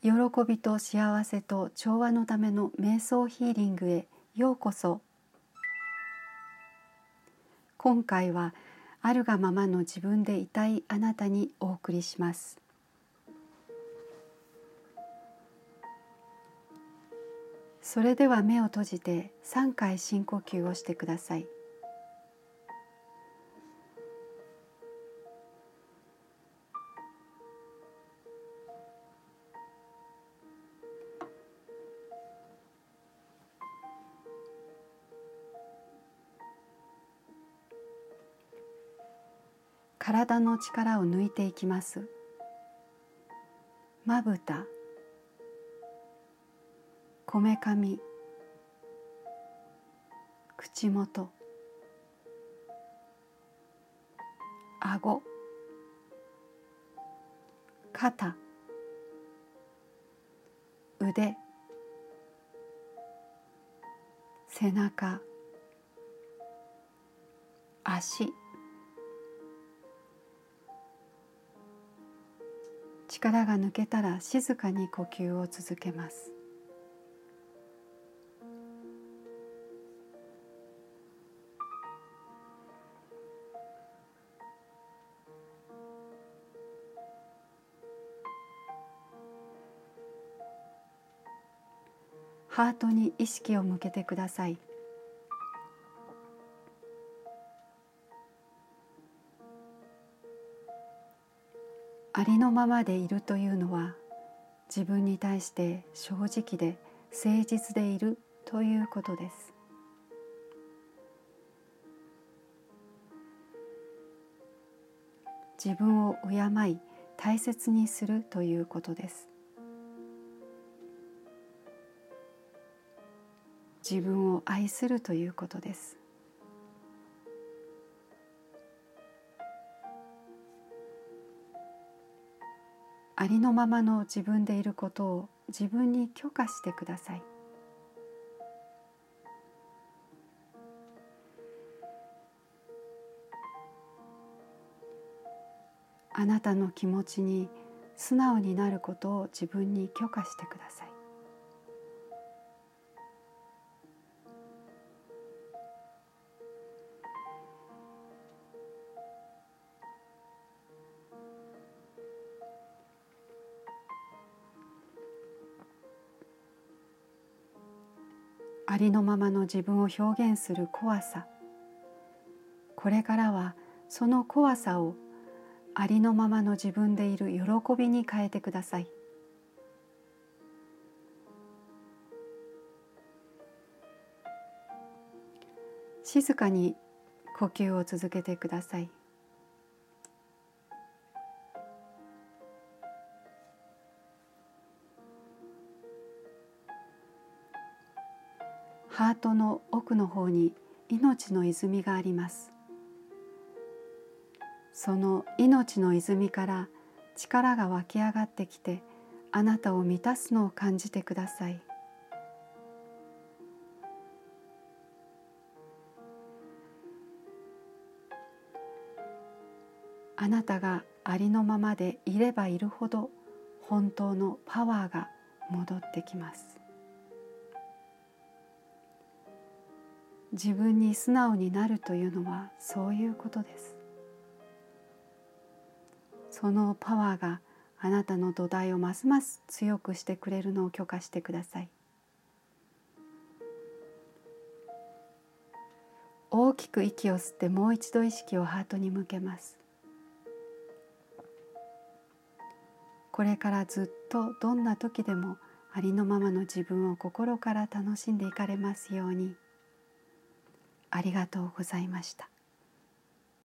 喜びと幸せと調和のための瞑想ヒーリングへようこそ。今回はあるがままの自分でいたいあなたにお送りします。それでは目を閉じて3回深呼吸をしてください。体の力を抜いていきます。まぶた。こめかみ。口元。顎。肩。腕。背中。足。力が抜けたら静かに呼吸を続けます。ハートに意識を向けてください。ありのままでいるというのは自分に対して正直で誠実でいるということです。自分を敬い大切にするということです。自分を愛するということです。ありのままの自分でいることを自分に許可してください。あなたの気持ちに素直になることを自分に許可してください。りのままの自分を表現する怖さ。これからはその怖さをありのままの自分でいる喜びに変えてください。静かに呼吸を続けてください。ハートの奥の方に命の泉があります。その命の泉から力が湧き上がってきてあなたを満たすのを感じてください。あなたがありのままでいればいるほど本当のパワーが戻ってきます。自分に素直になるというのはそういうことです。そのパワーがあなたの土台をますます強くしてくれるのを許可してください。大きく息を吸ってもう一度意識をハートに向けます。これからずっとどんな時でもありのままの自分を心から楽しんでいかれますように。ありがとうございました。